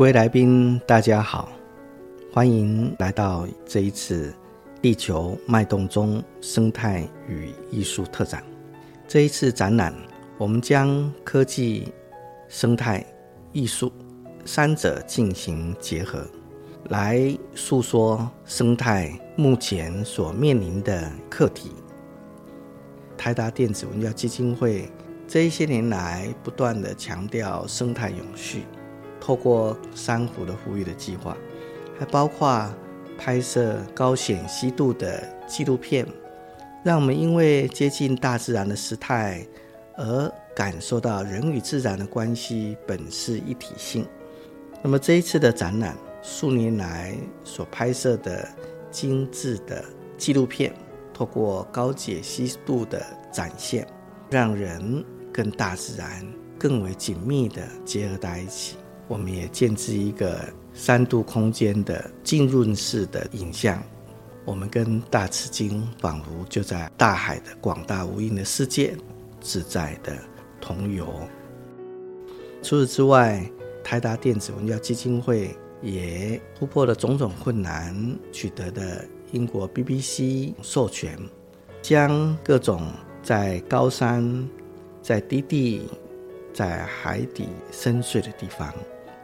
各位来宾，大家好，欢迎来到这一次地球脉动中生态与艺术特展。这一次展览，我们将科技、生态、艺术三者进行结合，来诉说生态目前所面临的课题。台达电子文教基金会这一些年来不断的强调生态永续。透过珊瑚的呼吁的计划，还包括拍摄高显析度的纪录片，让我们因为接近大自然的时态，而感受到人与自然的关系本是一体性。那么这一次的展览，数年来所拍摄的精致的纪录片，透过高解析度的展现，让人跟大自然更为紧密的结合在一起。我们也建置一个三度空间的浸润式的影像，我们跟大赤鲸仿佛就在大海的广大无垠的世界自在的同游。除此之外，台达电子文教基金会也突破了种种困难，取得的英国 BBC 授权，将各种在高山、在低地、在海底深邃的地方。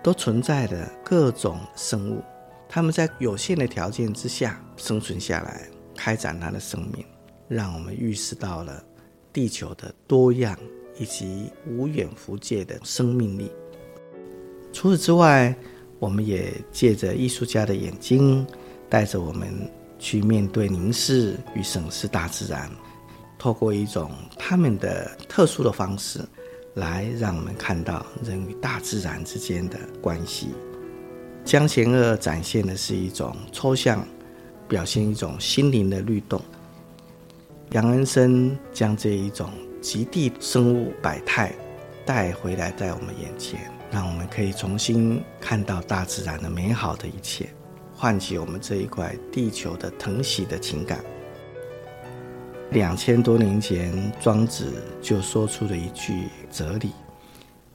都存在的各种生物，它们在有限的条件之下生存下来，开展它的生命，让我们预示到了地球的多样以及无远弗届的生命力。除此之外，我们也借着艺术家的眼睛，带着我们去面对、凝视与审视大自然，透过一种他们的特殊的方式。来让我们看到人与大自然之间的关系。江贤二展现的是一种抽象，表现一种心灵的律动。杨恩生将这一种极地生物百态带回来在我们眼前，让我们可以重新看到大自然的美好的一切，唤起我们这一块地球的疼惜的情感。两千多年前，庄子就说出了一句哲理：“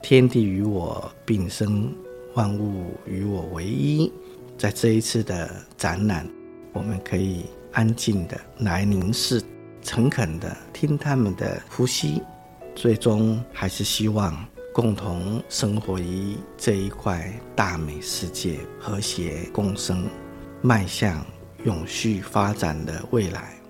天地与我并生，万物与我为一。”在这一次的展览，我们可以安静的来凝视，诚恳的听他们的呼吸，最终还是希望共同生活于这一块大美世界，和谐共生，迈向永续发展的未来。